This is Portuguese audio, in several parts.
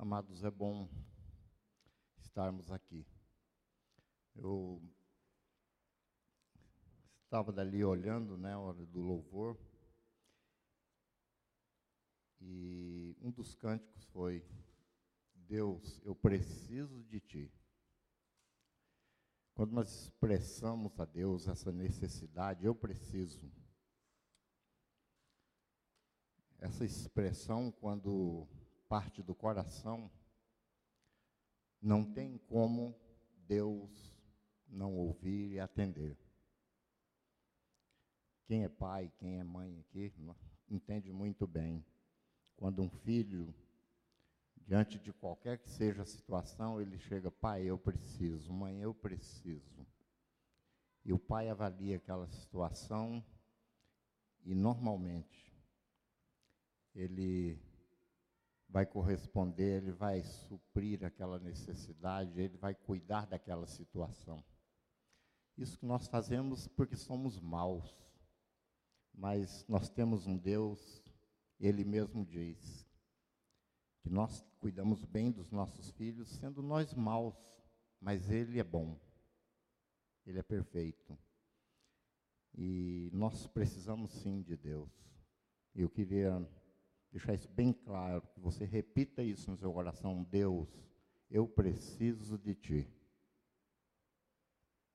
Amados, é bom estarmos aqui. Eu estava dali olhando, né, a hora do louvor, e um dos cânticos foi: Deus, eu preciso de Ti. Quando nós expressamos a Deus essa necessidade, eu preciso. Essa expressão, quando parte do coração, não tem como Deus não ouvir e atender. Quem é pai, quem é mãe aqui, entende muito bem. Quando um filho, diante de qualquer que seja a situação, ele chega, pai, eu preciso, mãe, eu preciso. E o pai avalia aquela situação e normalmente ele vai corresponder, ele vai suprir aquela necessidade, ele vai cuidar daquela situação. Isso que nós fazemos porque somos maus, mas nós temos um Deus, ele mesmo diz, que nós cuidamos bem dos nossos filhos, sendo nós maus, mas ele é bom, ele é perfeito. E nós precisamos sim de Deus. Eu queria deixar isso bem claro, que você repita isso no seu coração: Deus, eu preciso de Ti.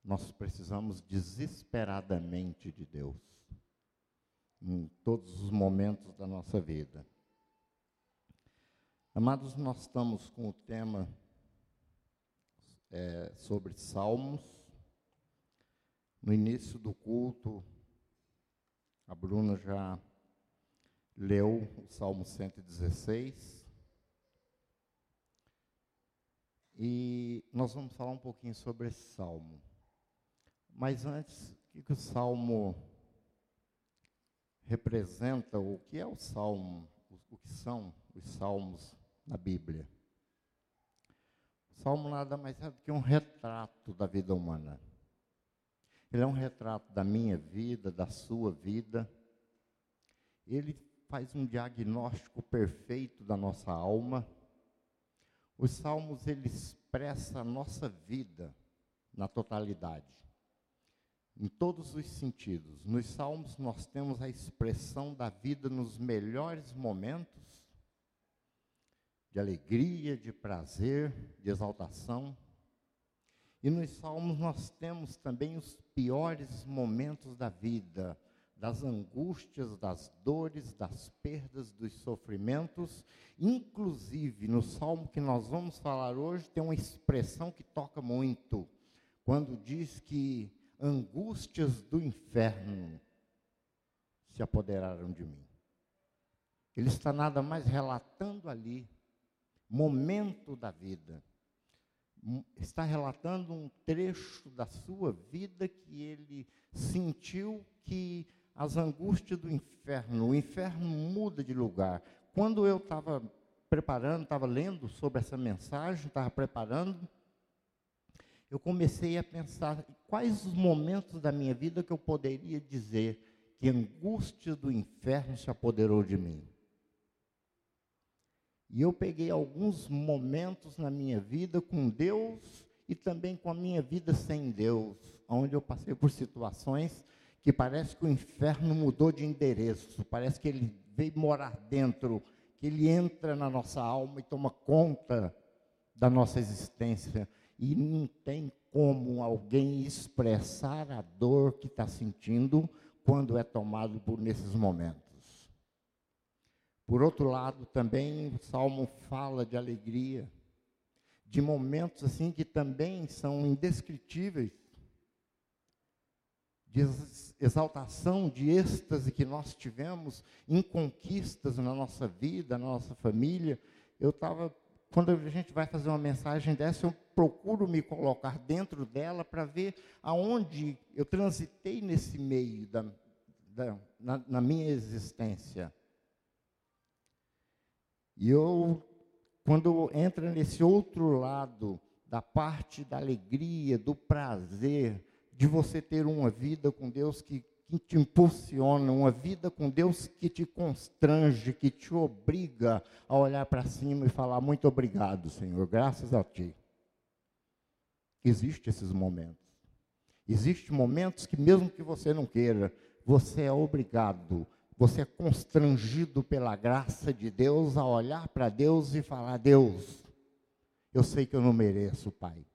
Nós precisamos desesperadamente de Deus, em todos os momentos da nossa vida. Amados, nós estamos com o tema é, sobre Salmos. No início do culto, a Bruna já leu o Salmo 116. E nós vamos falar um pouquinho sobre esse salmo. Mas antes, o que, que o salmo representa, o que é o salmo, o que são os salmos na Bíblia? O salmo nada mais é do que um retrato da vida humana. Ele é um retrato da minha vida, da sua vida. Ele faz um diagnóstico perfeito da nossa alma. Os salmos ele expressa a nossa vida na totalidade. Em todos os sentidos. Nos salmos nós temos a expressão da vida nos melhores momentos de alegria, de prazer, de exaltação. E nos salmos nós temos também os piores momentos da vida, das angústias, das dores, das perdas, dos sofrimentos. Inclusive, no salmo que nós vamos falar hoje, tem uma expressão que toca muito, quando diz que angústias do inferno se apoderaram de mim. Ele está nada mais relatando ali, momento da vida. Está relatando um trecho da sua vida que ele sentiu que as angústias do inferno. O inferno muda de lugar. Quando eu estava preparando, estava lendo sobre essa mensagem, estava preparando, eu comecei a pensar quais os momentos da minha vida que eu poderia dizer que angústia do inferno se apoderou de mim. E eu peguei alguns momentos na minha vida com Deus e também com a minha vida sem Deus, onde eu passei por situações que parece que o inferno mudou de endereço, parece que ele veio morar dentro, que ele entra na nossa alma e toma conta da nossa existência. E não tem como alguém expressar a dor que está sentindo quando é tomado por nesses momentos. Por outro lado, também o salmo fala de alegria, de momentos assim que também são indescritíveis de exaltação, de êxtase que nós tivemos em conquistas na nossa vida, na nossa família. Eu estava, quando a gente vai fazer uma mensagem dessa, eu procuro me colocar dentro dela para ver aonde eu transitei nesse meio da, da na, na minha existência. E eu, quando entra nesse outro lado, da parte da alegria, do prazer, de você ter uma vida com Deus que, que te impulsiona, uma vida com Deus que te constrange, que te obriga a olhar para cima e falar muito obrigado, Senhor, graças a ti. Existem esses momentos. Existem momentos que mesmo que você não queira, você é obrigado, você é constrangido pela graça de Deus a olhar para Deus e falar: Deus, eu sei que eu não mereço, Pai,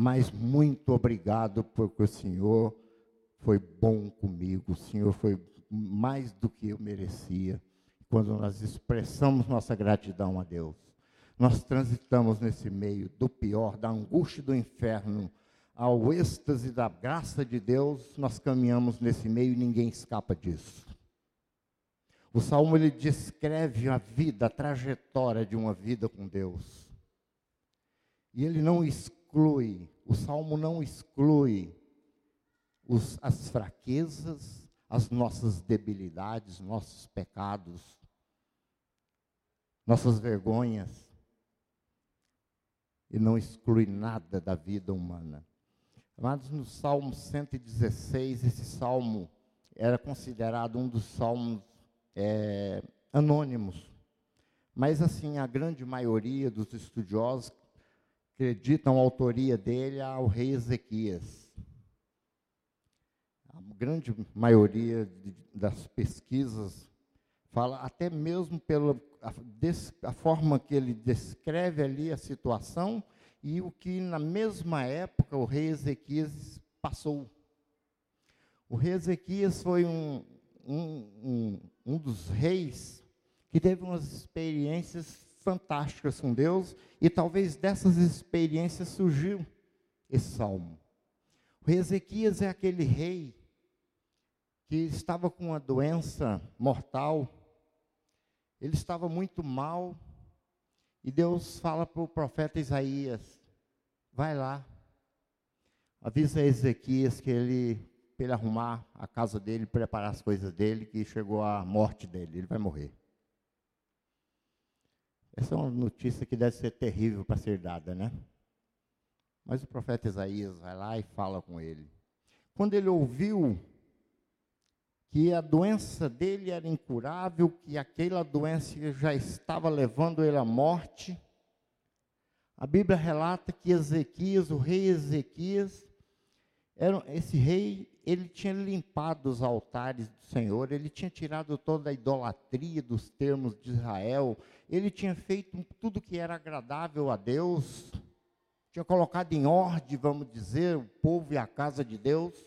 mas muito obrigado porque o Senhor foi bom comigo, o Senhor foi mais do que eu merecia. Quando nós expressamos nossa gratidão a Deus, nós transitamos nesse meio do pior, da angústia do inferno, ao êxtase da graça de Deus, nós caminhamos nesse meio e ninguém escapa disso. O salmo ele descreve a vida, a trajetória de uma vida com Deus. E ele não exclui, o salmo não exclui os, as fraquezas, as nossas debilidades, nossos pecados, nossas vergonhas, e não exclui nada da vida humana. Amados, no Salmo 116, esse salmo era considerado um dos salmos é, anônimos. Mas, assim, a grande maioria dos estudiosos acreditam a autoria dele ao rei Ezequias a grande maioria de, das pesquisas fala até mesmo pela a, des, a, forma que ele descreve ali a situação e o que na mesma época o rei Ezequias passou. O rei Ezequias foi um, um, um, um dos reis que teve umas experiências fantásticas com Deus e talvez dessas experiências surgiu esse salmo. O Ezequias é aquele rei que estava com uma doença mortal, ele estava muito mal, e Deus fala para o profeta Isaías: vai lá, avisa a Ezequias que ele, para ele arrumar a casa dele, preparar as coisas dele, que chegou a morte dele, ele vai morrer. Essa é uma notícia que deve ser terrível para ser dada, né? Mas o profeta Isaías vai lá e fala com ele. Quando ele ouviu que a doença dele era incurável, que aquela doença já estava levando ele à morte. A Bíblia relata que Ezequias, o rei Ezequias, era, esse rei, ele tinha limpado os altares do Senhor, ele tinha tirado toda a idolatria dos termos de Israel, ele tinha feito tudo que era agradável a Deus, tinha colocado em ordem, vamos dizer, o povo e a casa de Deus.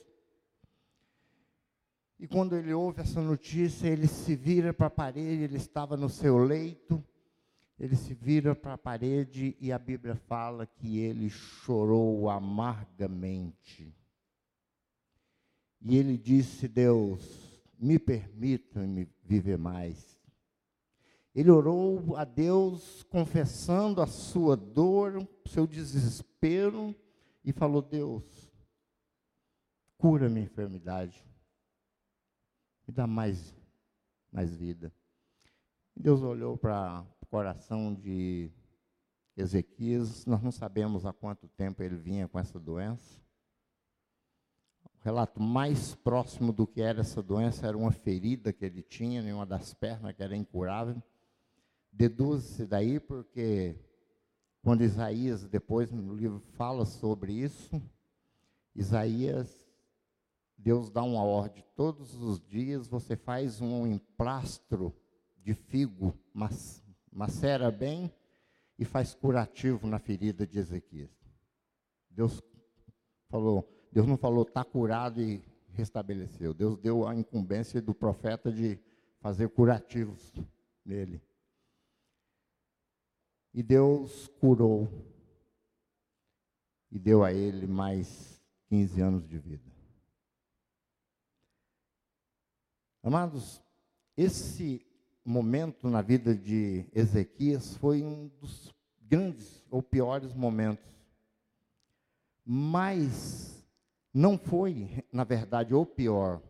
E quando ele ouve essa notícia, ele se vira para a parede, ele estava no seu leito, ele se vira para a parede e a Bíblia fala que ele chorou amargamente. E ele disse: Deus, me permita me viver mais. Ele orou a Deus confessando a sua dor, seu desespero, e falou: Deus, cura minha enfermidade me dá mais, mais vida. Deus olhou para o coração de Ezequias, nós não sabemos há quanto tempo ele vinha com essa doença. Relato mais próximo do que era essa doença era uma ferida que ele tinha em uma das pernas, que era incurável. Deduz-se daí porque quando Isaías, depois no livro, fala sobre isso, Isaías Deus dá uma ordem. Todos os dias você faz um emplastro de figo, macera bem e faz curativo na ferida de Ezequias. Deus falou, Deus não falou está curado e restabeleceu. Deus deu a incumbência do profeta de fazer curativos nele. E Deus curou e deu a ele mais 15 anos de vida. Amados, esse momento na vida de Ezequias foi um dos grandes ou piores momentos. Mas não foi, na verdade, o pior.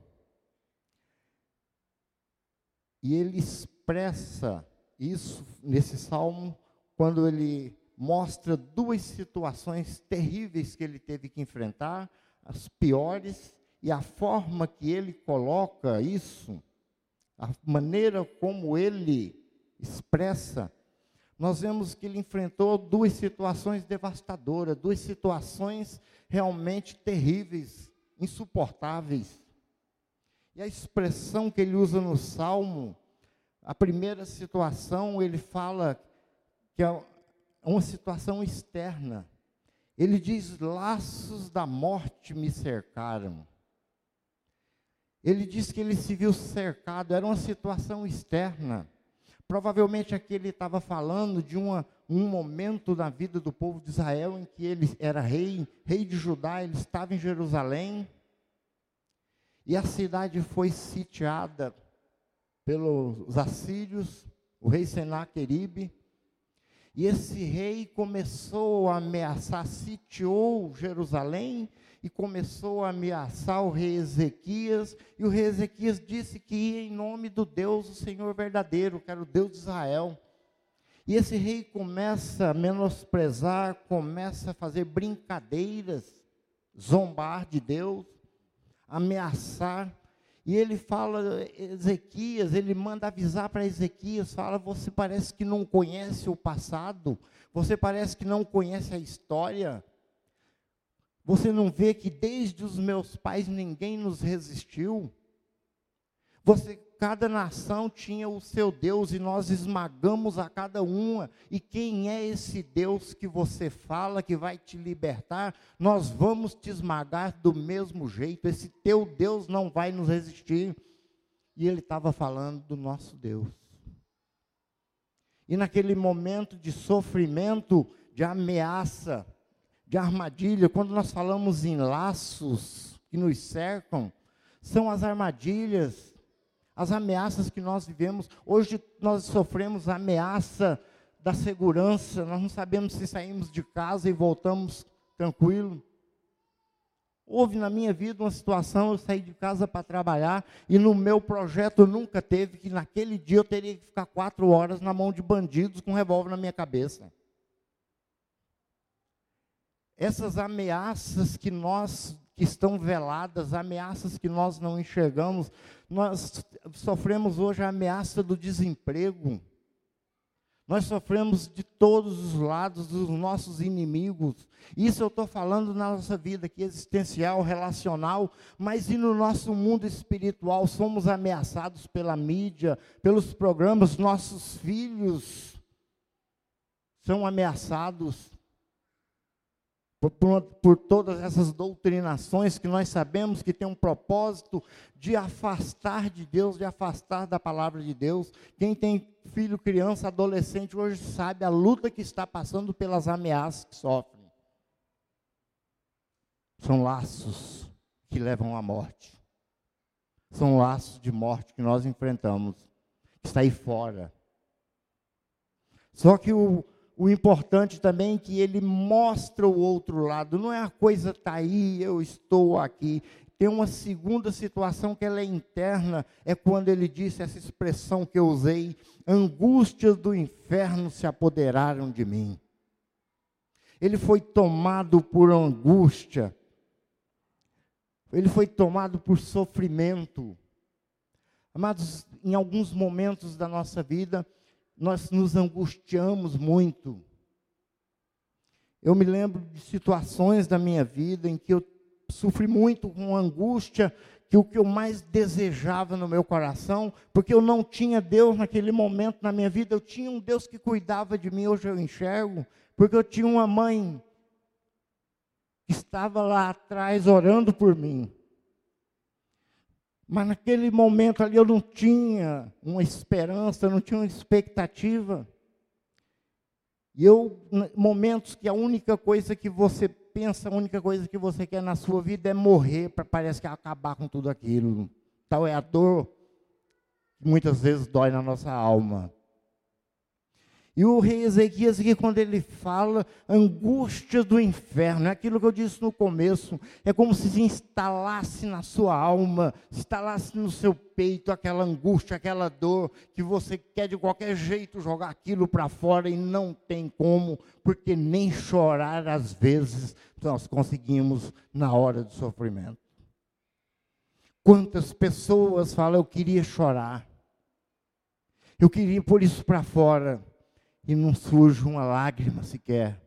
E ele expressa isso nesse salmo quando ele mostra duas situações terríveis que ele teve que enfrentar, as piores, e a forma que ele coloca isso, a maneira como ele expressa, nós vemos que ele enfrentou duas situações devastadoras, duas situações realmente terríveis, insuportáveis. E a expressão que ele usa no Salmo, a primeira situação, ele fala que é uma situação externa. Ele diz: laços da morte me cercaram. Ele diz que ele se viu cercado, era uma situação externa. Provavelmente aqui ele estava falando de uma, um momento na vida do povo de Israel em que ele era rei, rei de Judá, ele estava em Jerusalém. E a cidade foi sitiada pelos assírios, o rei Senaqueribe. E esse rei começou a ameaçar, sitiou Jerusalém e começou a ameaçar o rei Ezequias. E o rei Ezequias disse que ia em nome do Deus, o Senhor verdadeiro, que era o Deus de Israel. E esse rei começa a menosprezar, começa a fazer brincadeiras, zombar de Deus, ameaçar. E ele fala, Ezequias, ele manda avisar para Ezequias, fala, você parece que não conhece o passado, você parece que não conhece a história. Você não vê que desde os meus pais ninguém nos resistiu? Você, cada nação tinha o seu Deus e nós esmagamos a cada uma. E quem é esse Deus que você fala que vai te libertar? Nós vamos te esmagar do mesmo jeito. Esse teu Deus não vai nos resistir. E ele estava falando do nosso Deus. E naquele momento de sofrimento, de ameaça, de armadilha, quando nós falamos em laços que nos cercam, são as armadilhas, as ameaças que nós vivemos. Hoje nós sofremos a ameaça da segurança, nós não sabemos se saímos de casa e voltamos tranquilo. Houve na minha vida uma situação, eu saí de casa para trabalhar e no meu projeto nunca teve que naquele dia eu teria que ficar quatro horas na mão de bandidos com um revólver na minha cabeça essas ameaças que nós que estão veladas, ameaças que nós não enxergamos, nós sofremos hoje a ameaça do desemprego. Nós sofremos de todos os lados dos nossos inimigos. Isso eu estou falando na nossa vida aqui existencial, relacional, mas e no nosso mundo espiritual somos ameaçados pela mídia, pelos programas, nossos filhos são ameaçados por, por, todas essas doutrinações que nós sabemos que tem um propósito de afastar de Deus, de afastar da palavra de Deus. Quem tem filho, criança, adolescente, hoje sabe a luta que está passando pelas ameaças que sofrem. São laços que levam à morte. São laços de morte que nós enfrentamos, que está aí fora. Só que o, o importante também é que ele mostra o outro lado, não é a coisa está aí, eu estou aqui. Tem uma segunda situação que ela é interna, é quando ele disse essa expressão que eu usei: angústias do inferno se apoderaram de mim. Ele foi tomado por angústia, ele foi tomado por sofrimento. Amados, em alguns momentos da nossa vida, nós nos angustiamos muito. Eu me lembro de situações da minha vida em que eu sofri muito com angústia, que o que eu mais desejava no meu coração, porque eu não tinha Deus naquele momento na minha vida, eu tinha um Deus que cuidava de mim, hoje eu enxergo, porque eu tinha uma mãe que estava lá atrás orando por mim. Mas naquele momento ali eu não tinha uma esperança, não tinha uma expectativa. E eu, momentos que a única coisa que você pensa, a única coisa que você quer na sua vida é morrer, para parece que acabar com tudo aquilo. Tal é a dor que muitas vezes dói na nossa alma. E o rei Ezequias, aqui, quando ele fala angústia do inferno, é aquilo que eu disse no começo, é como se se instalasse na sua alma, se instalasse no seu peito aquela angústia, aquela dor, que você quer de qualquer jeito jogar aquilo para fora e não tem como, porque nem chorar às vezes nós conseguimos na hora do sofrimento. Quantas pessoas falam, eu queria chorar, eu queria pôr isso para fora, e não surge uma lágrima sequer.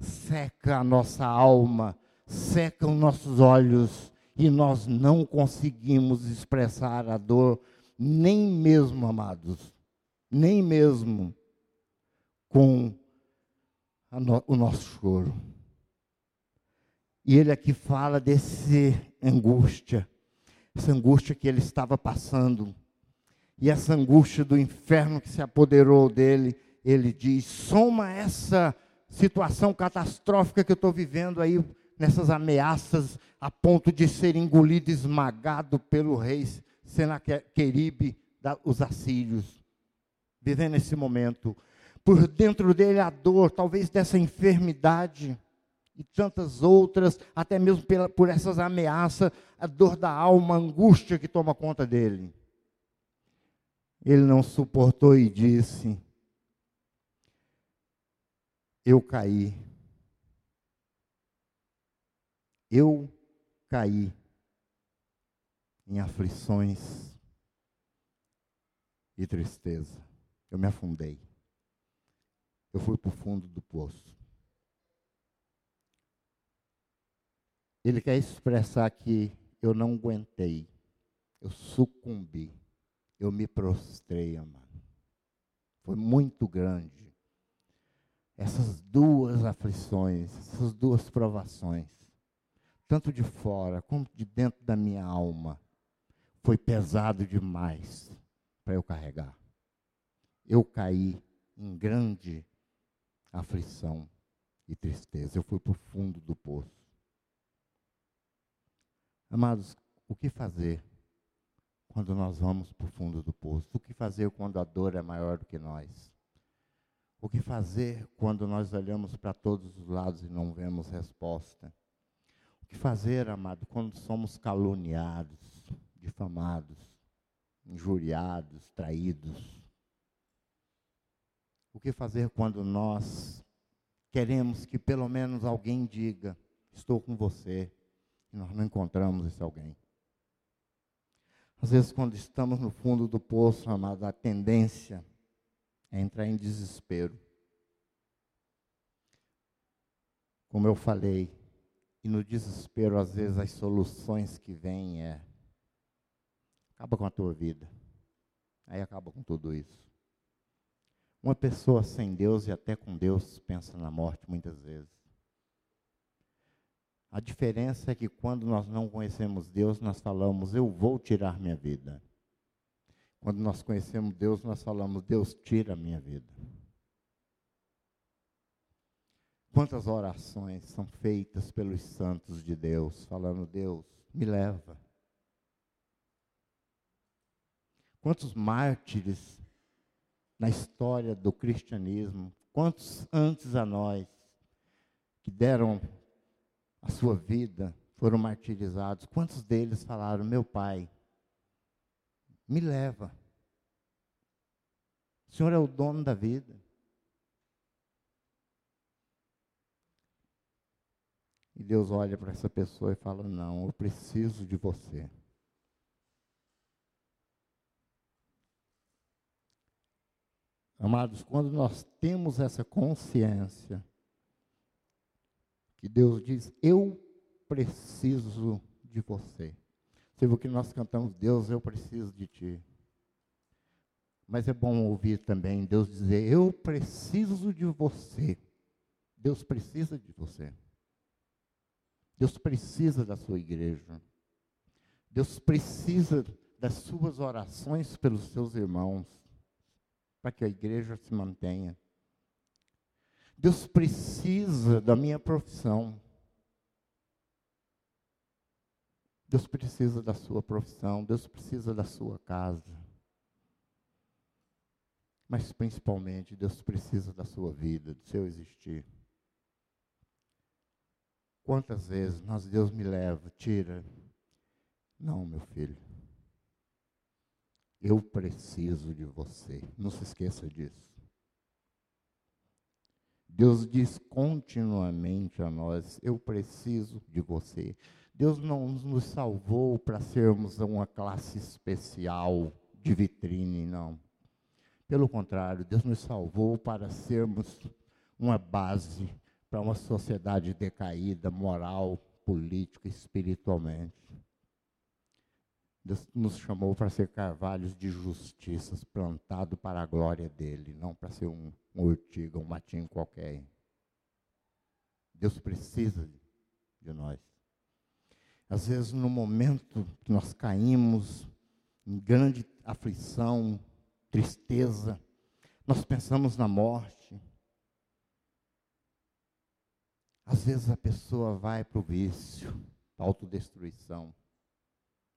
Seca a nossa alma, seca os nossos olhos, e nós não conseguimos expressar a dor, nem mesmo, amados, nem mesmo com no, o nosso choro. E ele aqui fala desse angústia, essa angústia que ele estava passando, e essa angústia do inferno que se apoderou dele, ele diz: soma essa situação catastrófica que eu estou vivendo aí, nessas ameaças, a ponto de ser engolido, esmagado pelo rei Senaqueribe, os assírios, vivendo esse momento. Por dentro dele a dor, talvez dessa enfermidade, e tantas outras, até mesmo pela, por essas ameaças, a dor da alma, a angústia que toma conta dele. Ele não suportou e disse: Eu caí. Eu caí em aflições e tristeza. Eu me afundei. Eu fui para o fundo do poço. Ele quer expressar que eu não aguentei, eu sucumbi, eu me prostrei, amado. Foi muito grande. Essas duas aflições, essas duas provações, tanto de fora como de dentro da minha alma, foi pesado demais para eu carregar. Eu caí em grande aflição e tristeza. Eu fui para o fundo do poço. Amados, o que fazer quando nós vamos para o fundo do poço? O que fazer quando a dor é maior do que nós? O que fazer quando nós olhamos para todos os lados e não vemos resposta? O que fazer, amado, quando somos caluniados, difamados, injuriados, traídos? O que fazer quando nós queremos que pelo menos alguém diga: Estou com você, e nós não encontramos esse alguém. Às vezes, quando estamos no fundo do poço, amado, a tendência é entrar em desespero. Como eu falei, e no desespero, às vezes, as soluções que vêm é acaba com a tua vida. Aí acaba com tudo isso. Uma pessoa sem Deus e até com Deus pensa na morte muitas vezes. A diferença é que quando nós não conhecemos Deus, nós falamos, eu vou tirar minha vida. Quando nós conhecemos Deus, nós falamos, Deus tira a minha vida. Quantas orações são feitas pelos santos de Deus, falando, Deus, me leva. Quantos mártires na história do cristianismo, quantos antes a nós, que deram a sua vida, foram martirizados. Quantos deles falaram: Meu pai, me leva. O Senhor é o dono da vida. E Deus olha para essa pessoa e fala: Não, eu preciso de você. Amados, quando nós temos essa consciência, que Deus diz: Eu preciso de você. Você viu que nós cantamos: Deus, eu preciso de ti. Mas é bom ouvir também Deus dizer: Eu preciso de você. Deus precisa de você. Deus precisa da sua igreja. Deus precisa das suas orações pelos seus irmãos, para que a igreja se mantenha. Deus precisa da minha profissão. Deus precisa da sua profissão, Deus precisa da sua casa. Mas principalmente, Deus precisa da sua vida, do seu existir. Quantas vezes nós, Deus me leva, tira. Não, meu filho. Eu preciso de você. Não se esqueça disso. Deus diz continuamente a nós: Eu preciso de você. Deus não nos salvou para sermos uma classe especial de vitrine, não. Pelo contrário, Deus nos salvou para sermos uma base para uma sociedade decaída, moral, política, espiritualmente. Deus nos chamou para ser carvalhos de justiças, plantado para a glória dele, não para ser um, um urtiga, um matinho qualquer. Deus precisa de nós. Às vezes, no momento que nós caímos em grande aflição, tristeza, nós pensamos na morte. Às vezes a pessoa vai para o vício, para a autodestruição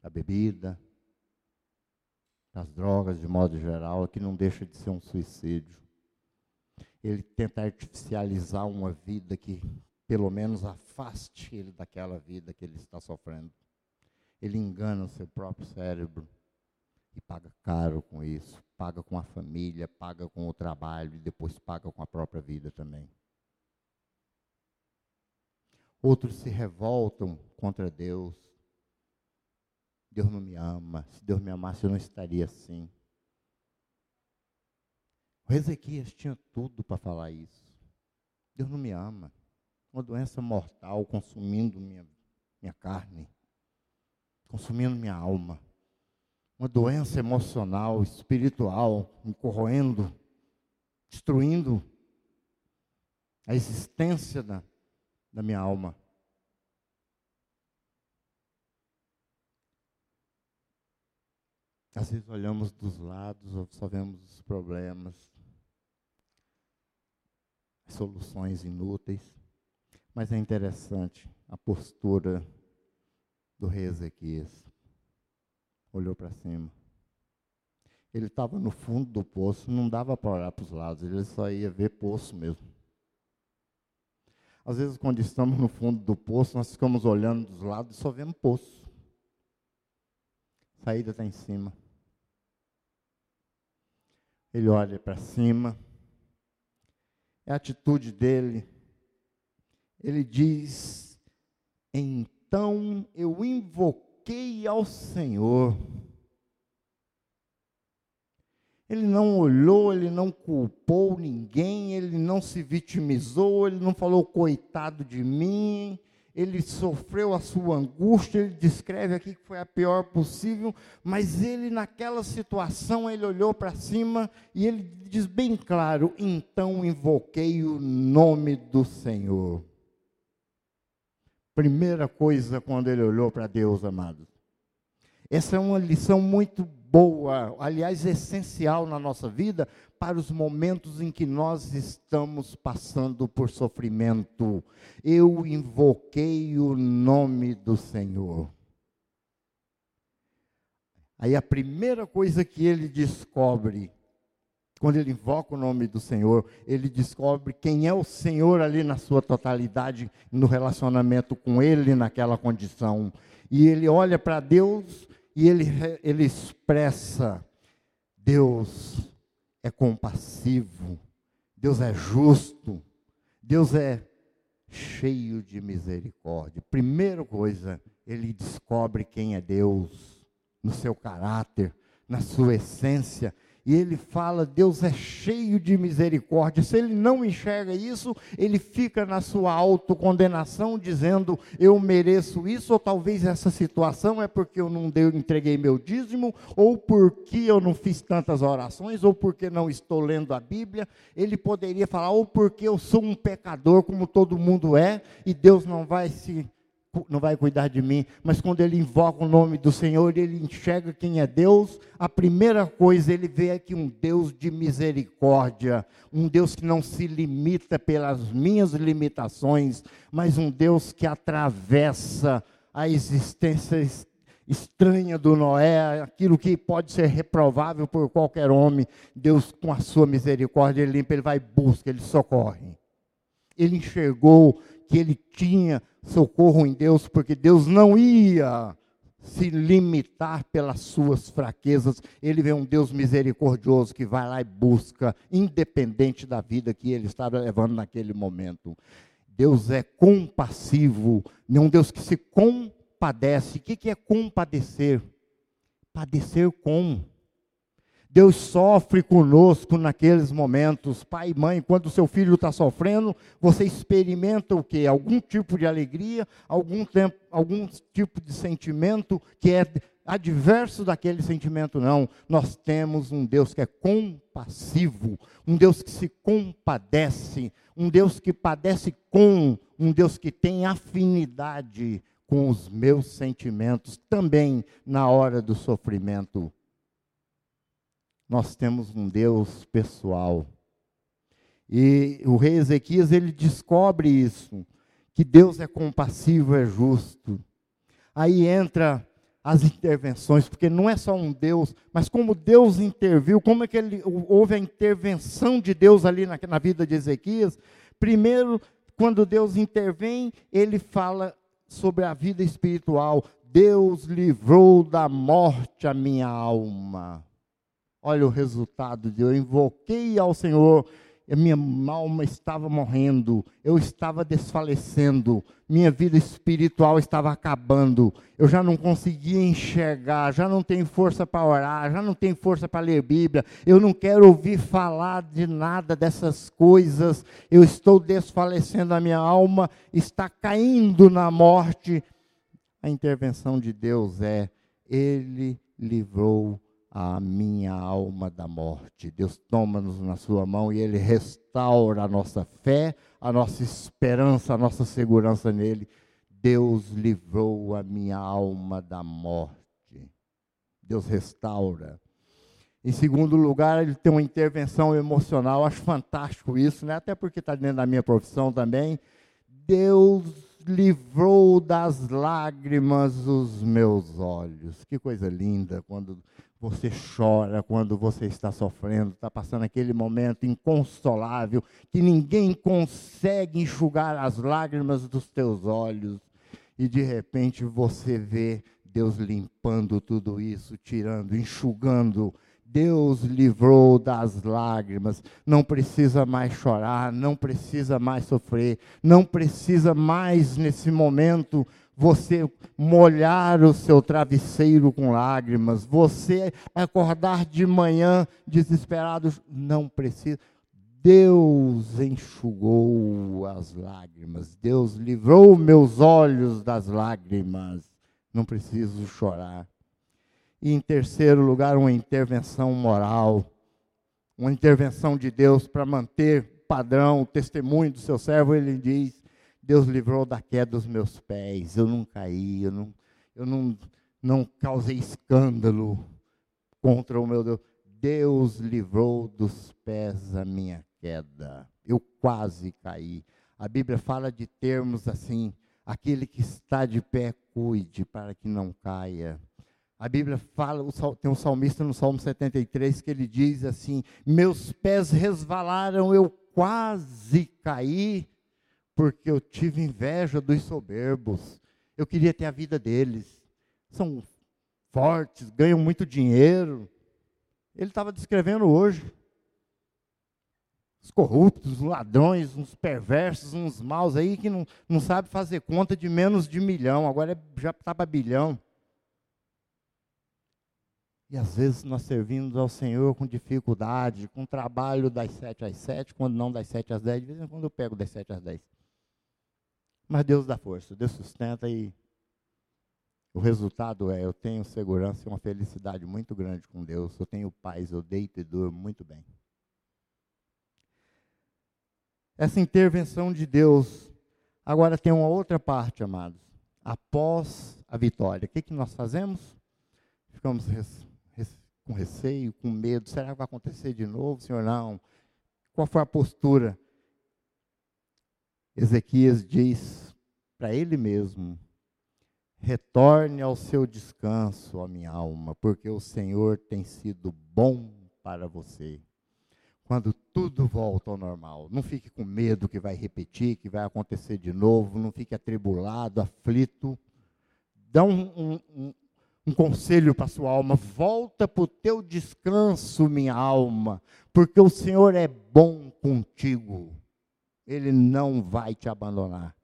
da bebida, das drogas de modo geral, que não deixa de ser um suicídio. Ele tenta artificializar uma vida que pelo menos afaste ele daquela vida que ele está sofrendo. Ele engana o seu próprio cérebro e paga caro com isso, paga com a família, paga com o trabalho e depois paga com a própria vida também. Outros se revoltam contra Deus, Deus não me ama. Se Deus me amasse, eu não estaria assim. O Ezequias tinha tudo para falar isso. Deus não me ama. Uma doença mortal consumindo minha, minha carne, consumindo minha alma. Uma doença emocional, espiritual, me corroendo, destruindo a existência da, da minha alma. Às vezes olhamos dos lados, só vemos os problemas, as soluções inúteis, mas é interessante a postura do rei Ezequias. Olhou para cima. Ele estava no fundo do poço, não dava para olhar para os lados, ele só ia ver poço mesmo. Às vezes, quando estamos no fundo do poço, nós ficamos olhando dos lados e só vemos poço. Saída está em cima. Ele olha para cima. É a atitude dele. Ele diz: Então eu invoquei ao Senhor. Ele não olhou, ele não culpou ninguém, ele não se vitimizou, ele não falou coitado de mim, ele sofreu a sua angústia, ele descreve aqui que foi a pior possível, mas ele naquela situação, ele olhou para cima e ele diz bem claro: "Então invoquei o nome do Senhor". Primeira coisa quando ele olhou para Deus, amados. Essa é uma lição muito boa, aliás, essencial na nossa vida, para os momentos em que nós estamos passando por sofrimento. Eu invoquei o nome do Senhor. Aí a primeira coisa que ele descobre, quando ele invoca o nome do Senhor, ele descobre quem é o Senhor ali na sua totalidade, no relacionamento com ele naquela condição. E ele olha para Deus e ele, ele expressa: Deus é compassivo, Deus é justo, Deus é cheio de misericórdia. Primeira coisa, ele descobre quem é Deus, no seu caráter, na sua essência, e ele fala: Deus é cheio de misericórdia. Se ele não enxerga isso, ele fica na sua autocondenação, dizendo: Eu mereço isso, ou talvez essa situação é porque eu não entreguei meu dízimo, ou porque eu não fiz tantas orações, ou porque não estou lendo a Bíblia. Ele poderia falar: ou porque eu sou um pecador, como todo mundo é, e Deus não vai se não vai cuidar de mim, mas quando ele invoca o nome do Senhor, ele enxerga quem é Deus, a primeira coisa ele vê é que um Deus de misericórdia, um Deus que não se limita pelas minhas limitações, mas um Deus que atravessa a existência estranha do Noé, aquilo que pode ser reprovável por qualquer homem, Deus com a sua misericórdia, ele limpa, ele vai busca, ele socorre. Ele enxergou que ele tinha socorro em Deus, porque Deus não ia se limitar pelas suas fraquezas. Ele vê um Deus misericordioso que vai lá e busca, independente da vida que ele estava levando naquele momento. Deus é compassivo, não um Deus que se compadece. O que é compadecer? Padecer com. Deus sofre conosco naqueles momentos. Pai e mãe, quando seu filho está sofrendo, você experimenta o quê? Algum tipo de alegria, algum, tempo, algum tipo de sentimento que é adverso daquele sentimento, não. Nós temos um Deus que é compassivo, um Deus que se compadece, um Deus que padece com, um Deus que tem afinidade com os meus sentimentos também na hora do sofrimento. Nós temos um Deus pessoal. E o rei Ezequias ele descobre isso, que Deus é compassivo, é justo. Aí entra as intervenções, porque não é só um Deus, mas como Deus interviu, como é que ele, houve a intervenção de Deus ali na, na vida de Ezequias. Primeiro, quando Deus intervém, ele fala sobre a vida espiritual. Deus livrou da morte a minha alma. Olha o resultado de eu invoquei ao Senhor a minha alma estava morrendo, eu estava desfalecendo, minha vida espiritual estava acabando, eu já não conseguia enxergar, já não tenho força para orar, já não tenho força para ler Bíblia, eu não quero ouvir falar de nada dessas coisas, eu estou desfalecendo, a minha alma está caindo na morte. A intervenção de Deus é: Ele livrou a minha alma da morte. Deus toma-nos na sua mão e Ele restaura a nossa fé, a nossa esperança, a nossa segurança nele. Deus livrou a minha alma da morte. Deus restaura. Em segundo lugar, ele tem uma intervenção emocional. acho fantástico isso, né? até porque está dentro da minha profissão também. Deus livrou das lágrimas os meus olhos. Que coisa linda quando você chora quando você está sofrendo, está passando aquele momento inconsolável, que ninguém consegue enxugar as lágrimas dos teus olhos, e de repente você vê Deus limpando tudo isso, tirando, enxugando. Deus livrou das lágrimas, não precisa mais chorar, não precisa mais sofrer, não precisa mais nesse momento você molhar o seu travesseiro com lágrimas, você acordar de manhã desesperado, não precisa. Deus enxugou as lágrimas, Deus livrou meus olhos das lágrimas, não preciso chorar. E em terceiro lugar, uma intervenção moral, uma intervenção de Deus para manter padrão, o testemunho do seu servo, ele diz: Deus livrou da queda dos meus pés. Eu não caí, eu não, eu não, não causei escândalo contra o meu Deus. Deus livrou dos pés a minha queda. Eu quase caí. A Bíblia fala de termos assim: aquele que está de pé, cuide para que não caia. A Bíblia fala, tem um salmista no Salmo 73 que ele diz assim: Meus pés resvalaram, eu quase caí porque eu tive inveja dos soberbos. Eu queria ter a vida deles. São fortes, ganham muito dinheiro. Ele estava descrevendo hoje. Os corruptos, os ladrões, uns perversos, uns maus aí que não, não sabe fazer conta de menos de milhão, agora é, já está para bilhão. E às vezes nós servimos ao Senhor com dificuldade, com trabalho das sete às sete, quando não das sete às dez, de vez em quando eu pego das sete às dez. Mas Deus dá força, Deus sustenta e o resultado é: eu tenho segurança e uma felicidade muito grande com Deus. Eu tenho paz, eu deito e durmo muito bem. Essa intervenção de Deus agora tem uma outra parte, amados. Após a vitória, o que, que nós fazemos? Ficamos res, res, com receio, com medo. Será que vai acontecer de novo, Senhor? Não. Qual foi a postura? Ezequias diz para ele mesmo: Retorne ao seu descanso, ó minha alma, porque o Senhor tem sido bom para você. Quando tudo volta ao normal, não fique com medo que vai repetir, que vai acontecer de novo, não fique atribulado, aflito. Dá um, um, um conselho para sua alma: volta para o teu descanso, minha alma, porque o Senhor é bom contigo. Ele não vai te abandonar.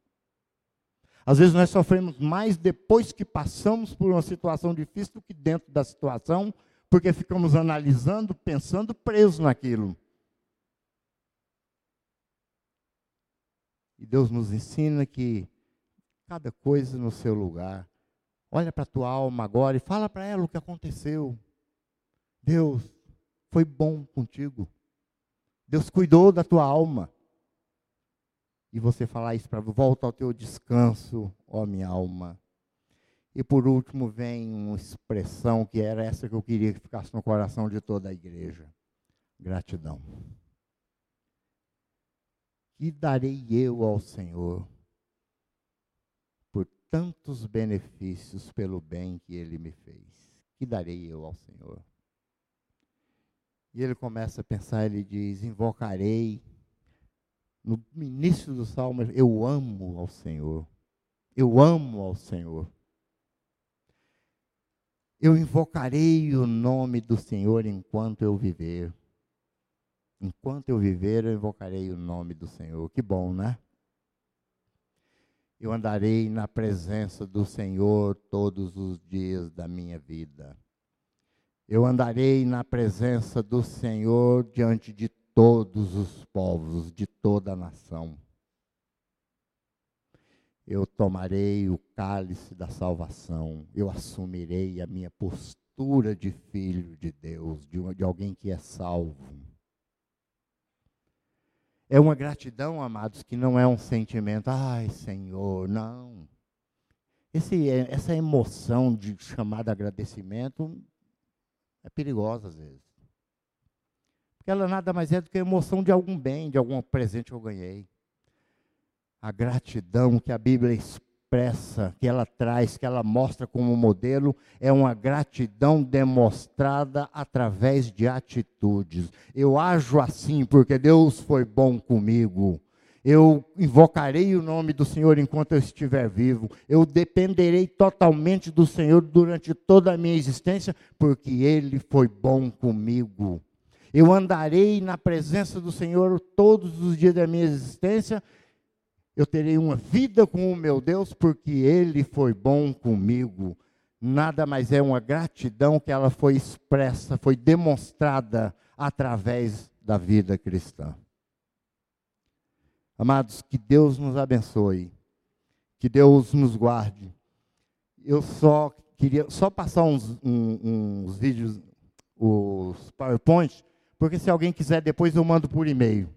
Às vezes nós sofremos mais depois que passamos por uma situação difícil do que dentro da situação, porque ficamos analisando, pensando, presos naquilo. E Deus nos ensina que cada coisa no seu lugar. Olha para a tua alma agora e fala para ela o que aconteceu. Deus foi bom contigo. Deus cuidou da tua alma. E você falar isso para volta ao teu descanso, ó minha alma. E por último vem uma expressão que era essa que eu queria que ficasse no coração de toda a igreja. Gratidão. Que darei eu ao Senhor por tantos benefícios pelo bem que ele me fez? Que darei eu ao Senhor? E ele começa a pensar, ele diz: Invocarei. No início do salmo, eu amo ao Senhor. Eu amo ao Senhor. Eu invocarei o nome do Senhor enquanto eu viver. Enquanto eu viver, eu invocarei o nome do Senhor. Que bom, né? Eu andarei na presença do Senhor todos os dias da minha vida. Eu andarei na presença do Senhor diante de todos os povos, de toda a nação. Eu tomarei o cálice da salvação, eu assumirei a minha postura de filho de Deus, de, de alguém que é salvo. É uma gratidão, amados, que não é um sentimento, ai Senhor, não. Esse, essa emoção de chamado agradecimento é perigosa às vezes. Porque ela nada mais é do que a emoção de algum bem, de algum presente que eu ganhei. A gratidão que a Bíblia expressa, que ela traz, que ela mostra como modelo, é uma gratidão demonstrada através de atitudes. Eu ajo assim porque Deus foi bom comigo. Eu invocarei o nome do Senhor enquanto eu estiver vivo. Eu dependerei totalmente do Senhor durante toda a minha existência, porque Ele foi bom comigo. Eu andarei na presença do Senhor todos os dias da minha existência eu terei uma vida com o meu Deus porque Ele foi bom comigo. Nada mais é uma gratidão que ela foi expressa, foi demonstrada através da vida cristã. Amados, que Deus nos abençoe, que Deus nos guarde. Eu só queria só passar uns, um, uns vídeos, os PowerPoints, porque se alguém quiser depois eu mando por e-mail.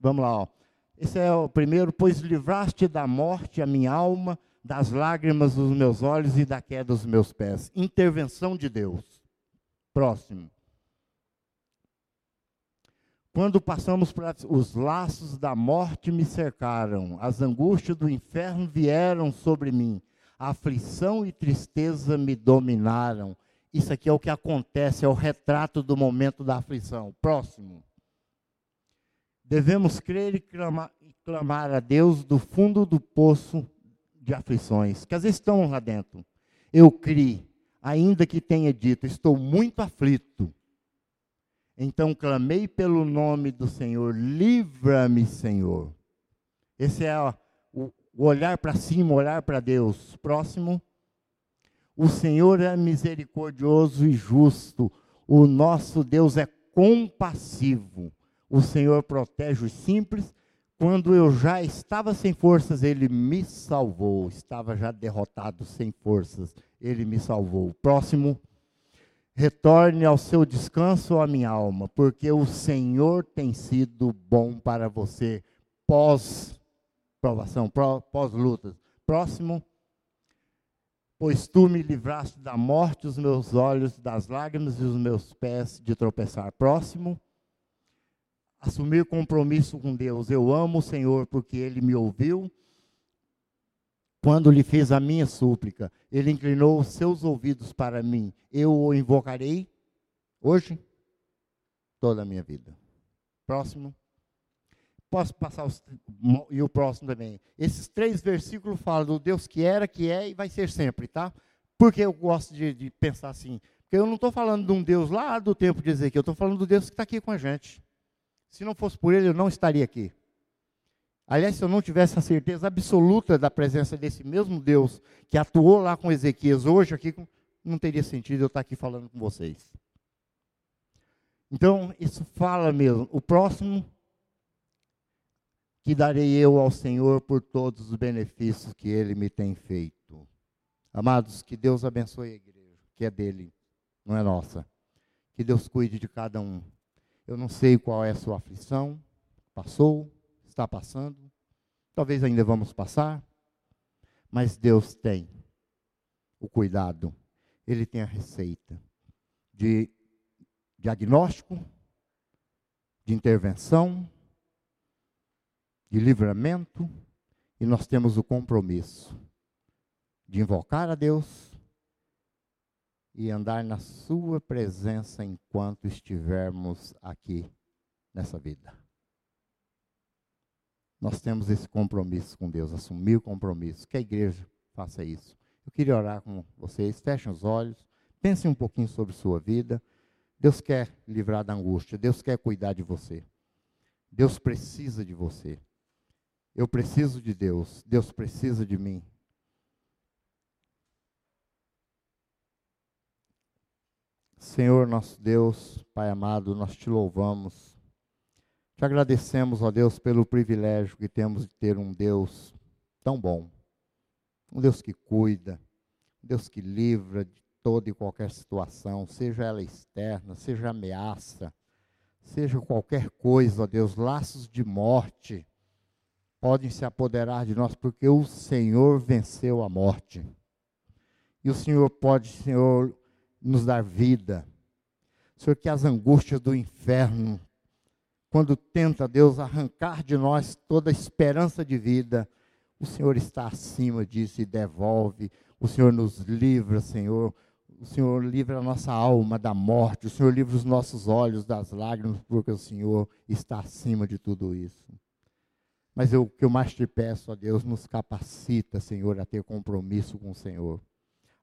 Vamos lá, ó. Esse é o primeiro, pois livraste da morte a minha alma, das lágrimas dos meus olhos e da queda dos meus pés. Intervenção de Deus. Próximo. Quando passamos para os laços da morte me cercaram, as angústias do inferno vieram sobre mim, aflição e tristeza me dominaram. Isso aqui é o que acontece, é o retrato do momento da aflição. Próximo. Devemos crer e clamar, e clamar a Deus do fundo do poço de aflições, que às vezes estão lá dentro. Eu criei, ainda que tenha dito, estou muito aflito. Então clamei pelo nome do Senhor, livra-me, Senhor. Esse é o, o olhar para cima, olhar para Deus. Próximo. O Senhor é misericordioso e justo. O nosso Deus é compassivo. O Senhor protege os simples. Quando eu já estava sem forças, Ele me salvou. Estava já derrotado, sem forças, Ele me salvou. Próximo. Retorne ao seu descanso, a minha alma, porque o Senhor tem sido bom para você pós-provação, pós-lutas. Próximo. Pois tu me livraste da morte, os meus olhos das lágrimas e os meus pés de tropeçar. Próximo assumir compromisso com Deus. Eu amo o Senhor porque ele me ouviu. Quando lhe fiz a minha súplica, ele inclinou os seus ouvidos para mim. Eu o invocarei hoje, toda a minha vida. Próximo. Posso passar os, e o próximo também. Esses três versículos falam do Deus que era, que é e vai ser sempre, tá? Porque eu gosto de, de pensar assim. Porque eu não estou falando de um Deus lá do tempo de Ezequiel, eu estou falando do Deus que está aqui com a gente. Se não fosse por ele, eu não estaria aqui. Aliás, se eu não tivesse a certeza absoluta da presença desse mesmo Deus que atuou lá com Ezequias hoje aqui, não teria sentido eu estar aqui falando com vocês. Então, isso fala mesmo. O próximo que darei eu ao Senhor por todos os benefícios que ele me tem feito. Amados, que Deus abençoe a igreja, que é dele, não é nossa. Que Deus cuide de cada um. Eu não sei qual é a sua aflição, passou, está passando, talvez ainda vamos passar, mas Deus tem o cuidado, Ele tem a receita de diagnóstico, de intervenção, de livramento, e nós temos o compromisso de invocar a Deus e andar na Sua presença enquanto estivermos aqui nessa vida. Nós temos esse compromisso com Deus, assumir o compromisso, que a igreja faça isso. Eu queria orar com vocês, fechem os olhos, pensem um pouquinho sobre sua vida. Deus quer livrar da angústia, Deus quer cuidar de você. Deus precisa de você. Eu preciso de Deus, Deus precisa de mim. Senhor nosso Deus, Pai amado, nós te louvamos. Te agradecemos, ó Deus, pelo privilégio que temos de ter um Deus tão bom. Um Deus que cuida, um Deus que livra de toda e qualquer situação, seja ela externa, seja ameaça, seja qualquer coisa, ó Deus, laços de morte podem se apoderar de nós, porque o Senhor venceu a morte. E o Senhor pode, Senhor, nos dar vida. Senhor, que as angústias do inferno, quando tenta, Deus, arrancar de nós toda a esperança de vida, o Senhor está acima disso e devolve. O Senhor nos livra, Senhor. O Senhor livra a nossa alma da morte. O Senhor livra os nossos olhos das lágrimas, porque o Senhor está acima de tudo isso. Mas o que eu mais te peço, ó Deus, nos capacita, Senhor, a ter compromisso com o Senhor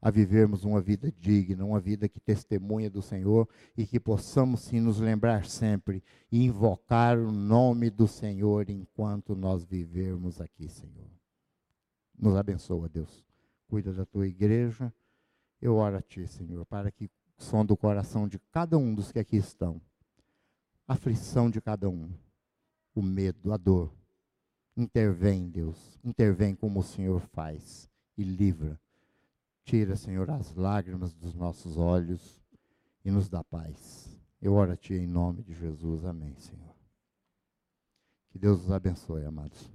a vivermos uma vida digna, uma vida que testemunha do Senhor e que possamos sim nos lembrar sempre e invocar o nome do Senhor enquanto nós vivermos aqui, Senhor. Nos abençoa, Deus. Cuida da tua igreja. Eu oro a ti, Senhor, para que o som do coração de cada um dos que aqui estão, a aflição de cada um, o medo, a dor, intervém, Deus, intervém como o Senhor faz e livra Tira, Senhor, as lágrimas dos nossos olhos e nos dá paz. Eu oro a Ti em nome de Jesus. Amém, Senhor. Que Deus os abençoe, amados.